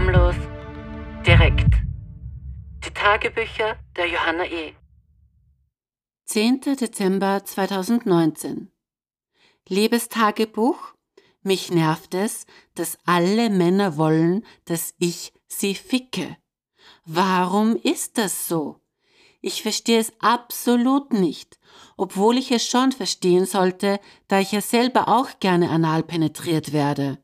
Schamlos, direkt. Die Tagebücher der Johanna E. 10. Dezember 2019 Liebes Tagebuch, mich nervt es, dass alle Männer wollen, dass ich sie ficke. Warum ist das so? Ich verstehe es absolut nicht, obwohl ich es schon verstehen sollte, da ich ja selber auch gerne anal penetriert werde.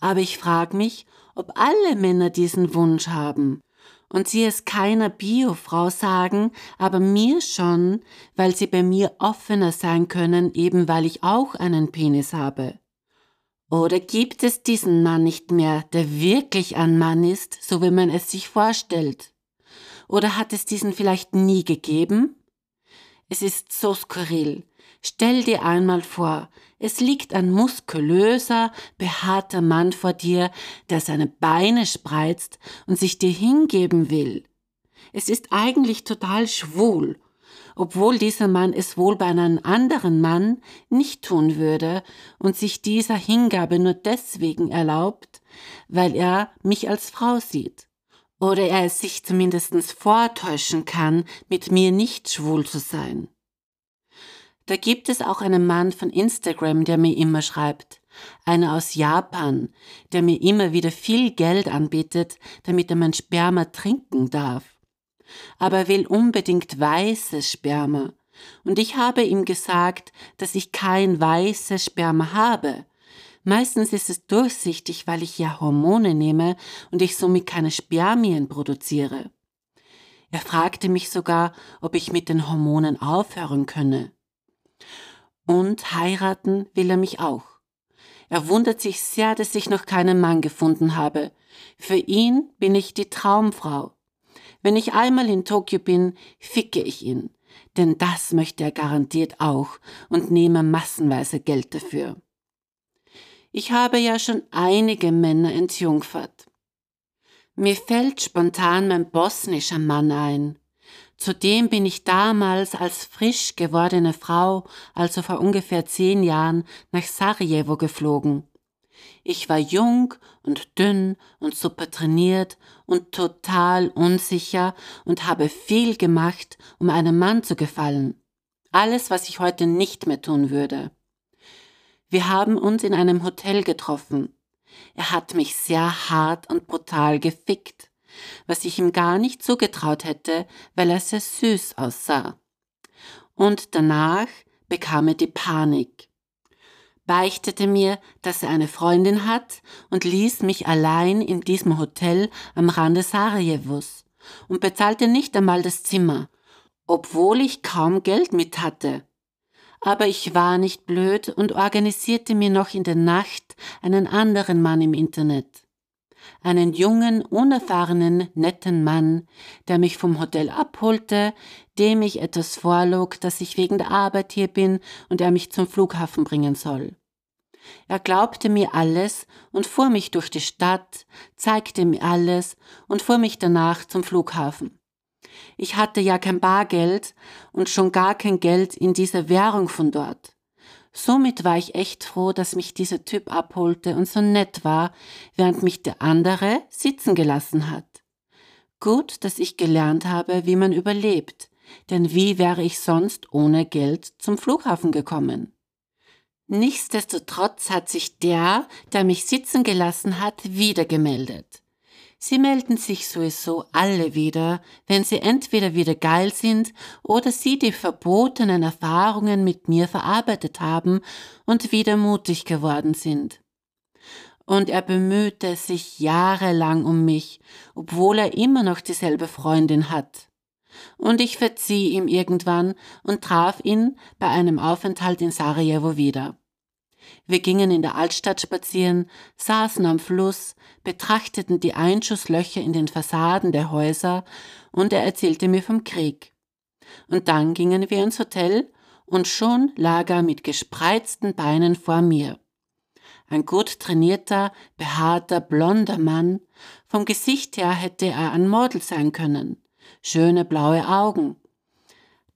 Aber ich frage mich, ob alle Männer diesen Wunsch haben. Und sie es keiner Biofrau sagen, aber mir schon, weil sie bei mir offener sein können, eben weil ich auch einen Penis habe. Oder gibt es diesen Mann nicht mehr, der wirklich ein Mann ist, so wie man es sich vorstellt? Oder hat es diesen vielleicht nie gegeben? Es ist so skurril. Stell dir einmal vor, es liegt ein muskulöser, behaarter Mann vor dir, der seine Beine spreizt und sich dir hingeben will. Es ist eigentlich total schwul, obwohl dieser Mann es wohl bei einem anderen Mann nicht tun würde und sich dieser Hingabe nur deswegen erlaubt, weil er mich als Frau sieht. Oder er es sich zumindest vortäuschen kann, mit mir nicht schwul zu sein. Da gibt es auch einen Mann von Instagram, der mir immer schreibt. Einer aus Japan, der mir immer wieder viel Geld anbietet, damit er mein Sperma trinken darf. Aber er will unbedingt weißes Sperma. Und ich habe ihm gesagt, dass ich kein weißes Sperma habe. Meistens ist es durchsichtig, weil ich ja Hormone nehme und ich somit keine Spermien produziere. Er fragte mich sogar, ob ich mit den Hormonen aufhören könne. Und heiraten will er mich auch. Er wundert sich sehr, dass ich noch keinen Mann gefunden habe. Für ihn bin ich die Traumfrau. Wenn ich einmal in Tokio bin, ficke ich ihn. Denn das möchte er garantiert auch und nehme massenweise Geld dafür. Ich habe ja schon einige Männer entjungfert. Mir fällt spontan mein bosnischer Mann ein. Zudem bin ich damals als frisch gewordene Frau, also vor ungefähr zehn Jahren, nach Sarajevo geflogen. Ich war jung und dünn und super trainiert und total unsicher und habe viel gemacht, um einem Mann zu gefallen. Alles, was ich heute nicht mehr tun würde. Wir haben uns in einem Hotel getroffen. Er hat mich sehr hart und brutal gefickt was ich ihm gar nicht zugetraut hätte, weil er sehr süß aussah. Und danach bekam er die Panik, beichtete mir, dass er eine Freundin hat und ließ mich allein in diesem Hotel am Rande Sarajevos und bezahlte nicht einmal das Zimmer, obwohl ich kaum Geld mit hatte. Aber ich war nicht blöd und organisierte mir noch in der Nacht einen anderen Mann im Internet einen jungen, unerfahrenen, netten Mann, der mich vom Hotel abholte, dem ich etwas vorlog, dass ich wegen der Arbeit hier bin und er mich zum Flughafen bringen soll. Er glaubte mir alles und fuhr mich durch die Stadt, zeigte mir alles und fuhr mich danach zum Flughafen. Ich hatte ja kein Bargeld und schon gar kein Geld in dieser Währung von dort. Somit war ich echt froh, dass mich dieser Typ abholte und so nett war, während mich der andere sitzen gelassen hat. Gut, dass ich gelernt habe, wie man überlebt, denn wie wäre ich sonst ohne Geld zum Flughafen gekommen? Nichtsdestotrotz hat sich der, der mich sitzen gelassen hat, wieder gemeldet. Sie melden sich sowieso alle wieder, wenn sie entweder wieder geil sind oder sie die verbotenen Erfahrungen mit mir verarbeitet haben und wieder mutig geworden sind. Und er bemühte sich jahrelang um mich, obwohl er immer noch dieselbe Freundin hat. Und ich verzieh ihm irgendwann und traf ihn bei einem Aufenthalt in Sarajevo wieder. Wir gingen in der Altstadt spazieren, saßen am Fluss, betrachteten die Einschusslöcher in den Fassaden der Häuser und er erzählte mir vom Krieg. Und dann gingen wir ins Hotel und schon lag er mit gespreizten Beinen vor mir. Ein gut trainierter, behaarter, blonder Mann, vom Gesicht her hätte er ein Model sein können, schöne blaue Augen.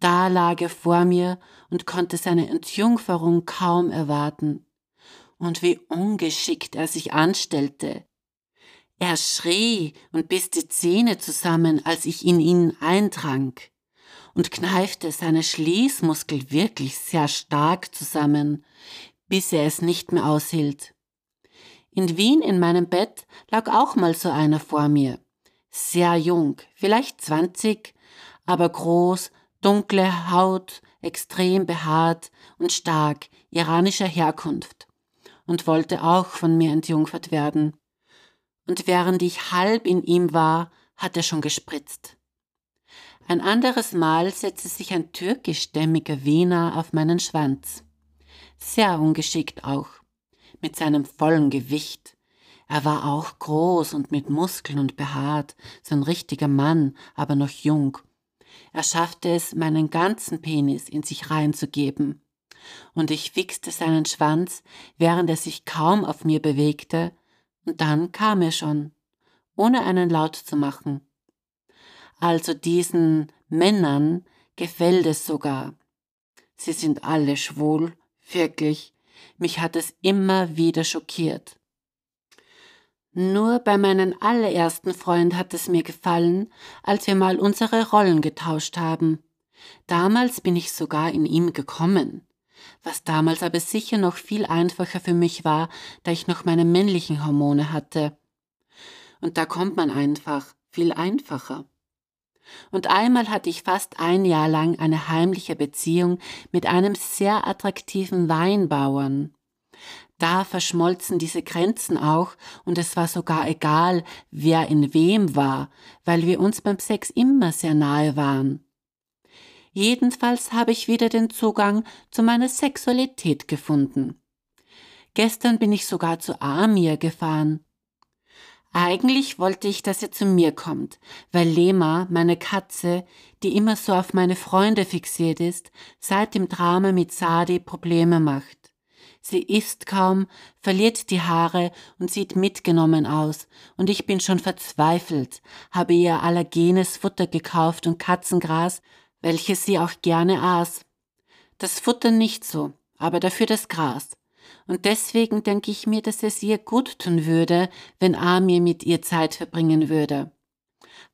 Da lag er vor mir und konnte seine Entjungferung kaum erwarten. Und wie ungeschickt er sich anstellte. Er schrie und biss die Zähne zusammen, als ich in ihn eindrang, und kneifte seine Schließmuskel wirklich sehr stark zusammen, bis er es nicht mehr aushielt. In Wien in meinem Bett lag auch mal so einer vor mir. Sehr jung, vielleicht zwanzig, aber groß, dunkle Haut, extrem behaart und stark, iranischer Herkunft, und wollte auch von mir entjungfert werden. Und während ich halb in ihm war, hat er schon gespritzt. Ein anderes Mal setzte sich ein türkischstämmiger Wiener auf meinen Schwanz. Sehr ungeschickt auch, mit seinem vollen Gewicht. Er war auch groß und mit Muskeln und behaart, so ein richtiger Mann, aber noch jung er schaffte es, meinen ganzen Penis in sich reinzugeben. Und ich fixte seinen Schwanz, während er sich kaum auf mir bewegte, und dann kam er schon, ohne einen Laut zu machen. Also diesen Männern gefällt es sogar. Sie sind alle schwul, wirklich. Mich hat es immer wieder schockiert. Nur bei meinem allerersten Freund hat es mir gefallen, als wir mal unsere Rollen getauscht haben. Damals bin ich sogar in ihm gekommen, was damals aber sicher noch viel einfacher für mich war, da ich noch meine männlichen Hormone hatte. Und da kommt man einfach viel einfacher. Und einmal hatte ich fast ein Jahr lang eine heimliche Beziehung mit einem sehr attraktiven Weinbauern. Da verschmolzen diese Grenzen auch und es war sogar egal, wer in wem war, weil wir uns beim Sex immer sehr nahe waren. Jedenfalls habe ich wieder den Zugang zu meiner Sexualität gefunden. Gestern bin ich sogar zu Amir gefahren. Eigentlich wollte ich, dass er zu mir kommt, weil Lema, meine Katze, die immer so auf meine Freunde fixiert ist, seit dem Drama mit Sadi Probleme macht. Sie isst kaum, verliert die Haare und sieht mitgenommen aus, und ich bin schon verzweifelt, habe ihr allergenes Futter gekauft und Katzengras, welches sie auch gerne aß. Das Futter nicht so, aber dafür das Gras. Und deswegen denke ich mir, dass es ihr gut tun würde, wenn Amir mit ihr Zeit verbringen würde.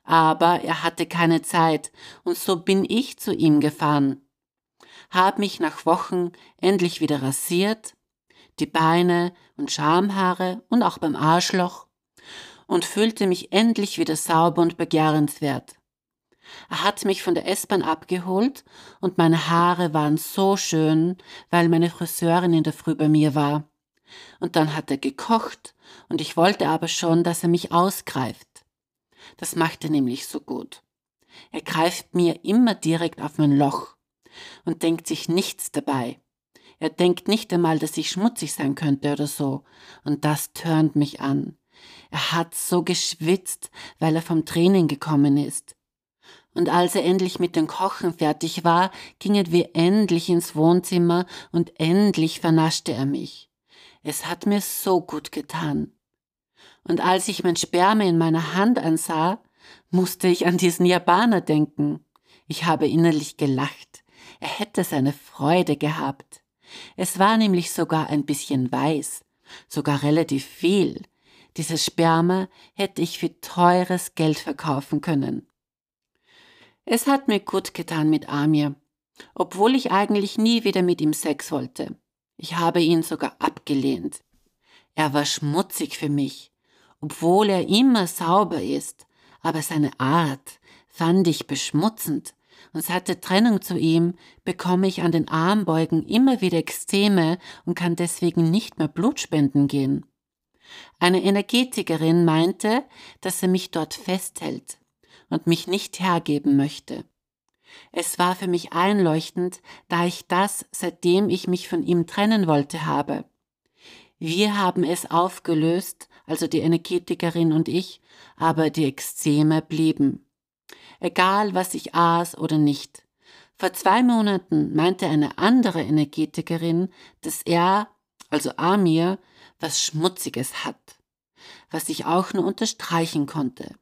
Aber er hatte keine Zeit, und so bin ich zu ihm gefahren. Hab mich nach Wochen endlich wieder rasiert, die Beine und Schamhaare und auch beim Arschloch und fühlte mich endlich wieder sauber und begehrenswert. Er hat mich von der S-Bahn abgeholt und meine Haare waren so schön, weil meine Friseurin in der Früh bei mir war. Und dann hat er gekocht und ich wollte aber schon, dass er mich ausgreift. Das macht er nämlich so gut. Er greift mir immer direkt auf mein Loch und denkt sich nichts dabei. Er denkt nicht einmal, dass ich schmutzig sein könnte oder so. Und das törnt mich an. Er hat so geschwitzt, weil er vom Training gekommen ist. Und als er endlich mit dem Kochen fertig war, gingen wir endlich ins Wohnzimmer und endlich vernaschte er mich. Es hat mir so gut getan. Und als ich mein Sperma in meiner Hand ansah, musste ich an diesen Japaner denken. Ich habe innerlich gelacht. Er hätte seine Freude gehabt. Es war nämlich sogar ein bisschen weiß, sogar relativ viel. Dieses Sperma hätte ich für teures Geld verkaufen können. Es hat mir gut getan mit Amir, obwohl ich eigentlich nie wieder mit ihm Sex wollte. Ich habe ihn sogar abgelehnt. Er war schmutzig für mich, obwohl er immer sauber ist, aber seine Art fand ich beschmutzend und seit der Trennung zu ihm bekomme ich an den Armbeugen immer wieder Extreme und kann deswegen nicht mehr Blutspenden gehen. Eine Energetikerin meinte, dass er mich dort festhält und mich nicht hergeben möchte. Es war für mich einleuchtend, da ich das, seitdem ich mich von ihm trennen wollte, habe. Wir haben es aufgelöst, also die Energetikerin und ich, aber die Extreme blieben egal was ich aß oder nicht. Vor zwei Monaten meinte eine andere Energetikerin, dass er, also Amir, was Schmutziges hat, was ich auch nur unterstreichen konnte.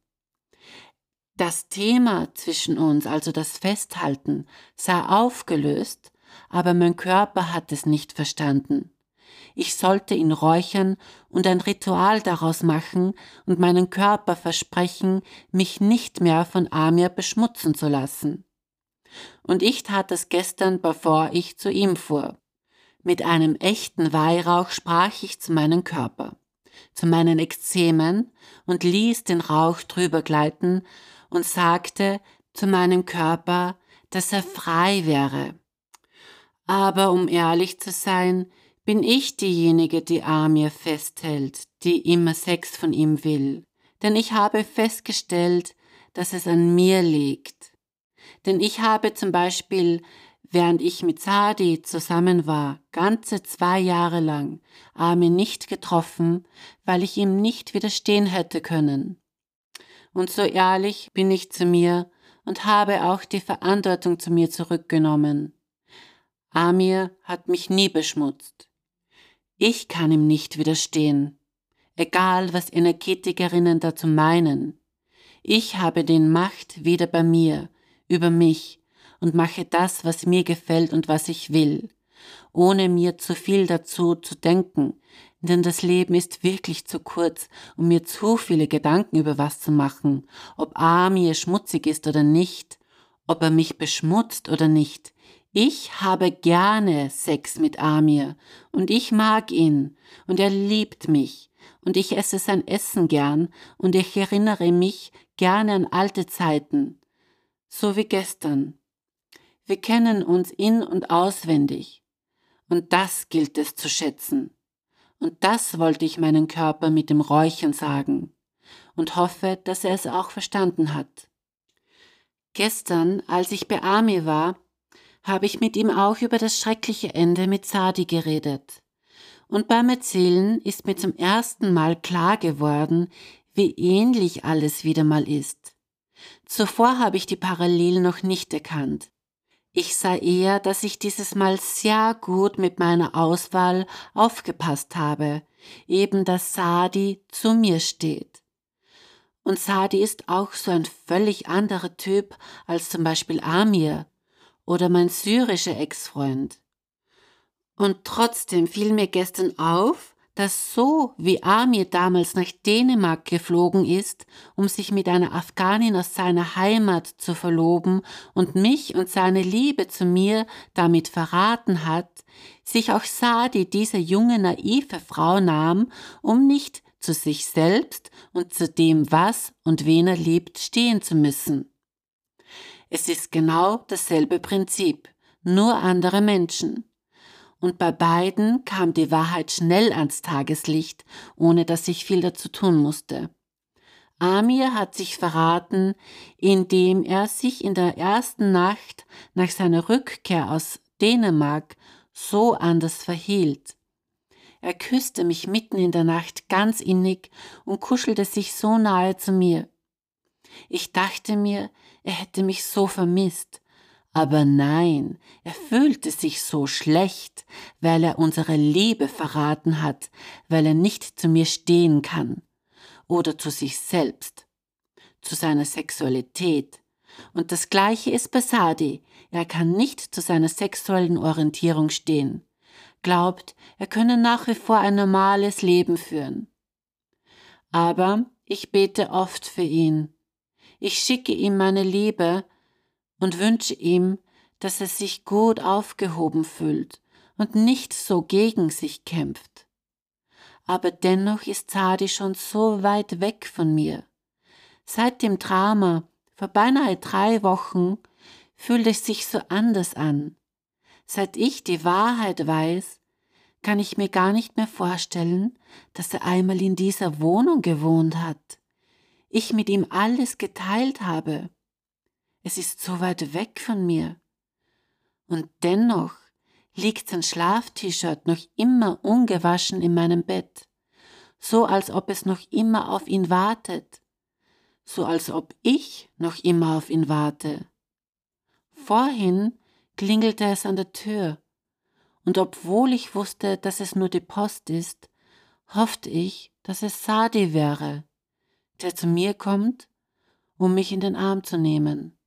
Das Thema zwischen uns, also das Festhalten, sei aufgelöst, aber mein Körper hat es nicht verstanden. Ich sollte ihn räuchern und ein Ritual daraus machen und meinen Körper versprechen, mich nicht mehr von Amir beschmutzen zu lassen. Und ich tat es gestern, bevor ich zu ihm fuhr. Mit einem echten Weihrauch sprach ich zu meinem Körper, zu meinen Ekzemen und ließ den Rauch drüber gleiten und sagte zu meinem Körper, dass er frei wäre. Aber um ehrlich zu sein, bin ich diejenige, die Amir festhält, die immer Sex von ihm will. Denn ich habe festgestellt, dass es an mir liegt. Denn ich habe zum Beispiel, während ich mit Sadi zusammen war, ganze zwei Jahre lang Amir nicht getroffen, weil ich ihm nicht widerstehen hätte können. Und so ehrlich bin ich zu mir und habe auch die Verantwortung zu mir zurückgenommen. Amir hat mich nie beschmutzt. Ich kann ihm nicht widerstehen, egal was Energetikerinnen dazu meinen. Ich habe den Macht wieder bei mir, über mich und mache das, was mir gefällt und was ich will, ohne mir zu viel dazu zu denken, denn das Leben ist wirklich zu kurz, um mir zu viele Gedanken über was zu machen, ob Amir schmutzig ist oder nicht, ob er mich beschmutzt oder nicht. Ich habe gerne Sex mit Amir und ich mag ihn und er liebt mich und ich esse sein Essen gern und ich erinnere mich gerne an alte Zeiten, so wie gestern. Wir kennen uns in und auswendig und das gilt es zu schätzen. Und das wollte ich meinen Körper mit dem Räuchern sagen und hoffe, dass er es auch verstanden hat. Gestern, als ich bei Ami war, habe ich mit ihm auch über das schreckliche Ende mit Sadi geredet. Und beim Erzählen ist mir zum ersten Mal klar geworden, wie ähnlich alles wieder mal ist. Zuvor habe ich die Parallelen noch nicht erkannt. Ich sah eher, dass ich dieses Mal sehr gut mit meiner Auswahl aufgepasst habe, eben dass Sadi zu mir steht. Und Sadi ist auch so ein völlig anderer Typ als zum Beispiel Amir, oder mein syrischer Ex-Freund. Und trotzdem fiel mir gestern auf, dass so wie Amir damals nach Dänemark geflogen ist, um sich mit einer Afghanin aus seiner Heimat zu verloben und mich und seine Liebe zu mir damit verraten hat, sich auch Sadi diese junge naive Frau nahm, um nicht zu sich selbst und zu dem, was und wen er liebt, stehen zu müssen. Es ist genau dasselbe Prinzip, nur andere Menschen. Und bei beiden kam die Wahrheit schnell ans Tageslicht, ohne dass ich viel dazu tun musste. Amir hat sich verraten, indem er sich in der ersten Nacht nach seiner Rückkehr aus Dänemark so anders verhielt. Er küsste mich mitten in der Nacht ganz innig und kuschelte sich so nahe zu mir. Ich dachte mir, er hätte mich so vermisst. Aber nein, er fühlte sich so schlecht, weil er unsere Liebe verraten hat, weil er nicht zu mir stehen kann oder zu sich selbst, zu seiner Sexualität. Und das gleiche ist bei Sadi, er kann nicht zu seiner sexuellen Orientierung stehen, glaubt, er könne nach wie vor ein normales Leben führen. Aber ich bete oft für ihn, ich schicke ihm meine Liebe und wünsche ihm, dass er sich gut aufgehoben fühlt und nicht so gegen sich kämpft. Aber dennoch ist Sadi schon so weit weg von mir. Seit dem Drama vor beinahe drei Wochen fühlt es sich so anders an. Seit ich die Wahrheit weiß, kann ich mir gar nicht mehr vorstellen, dass er einmal in dieser Wohnung gewohnt hat ich mit ihm alles geteilt habe. Es ist so weit weg von mir. Und dennoch liegt sein Schlaf-T-Shirt noch immer ungewaschen in meinem Bett, so als ob es noch immer auf ihn wartet, so als ob ich noch immer auf ihn warte. Vorhin klingelte es an der Tür, und obwohl ich wusste, dass es nur die Post ist, hoffte ich, dass es Sadi wäre der zu mir kommt, um mich in den Arm zu nehmen.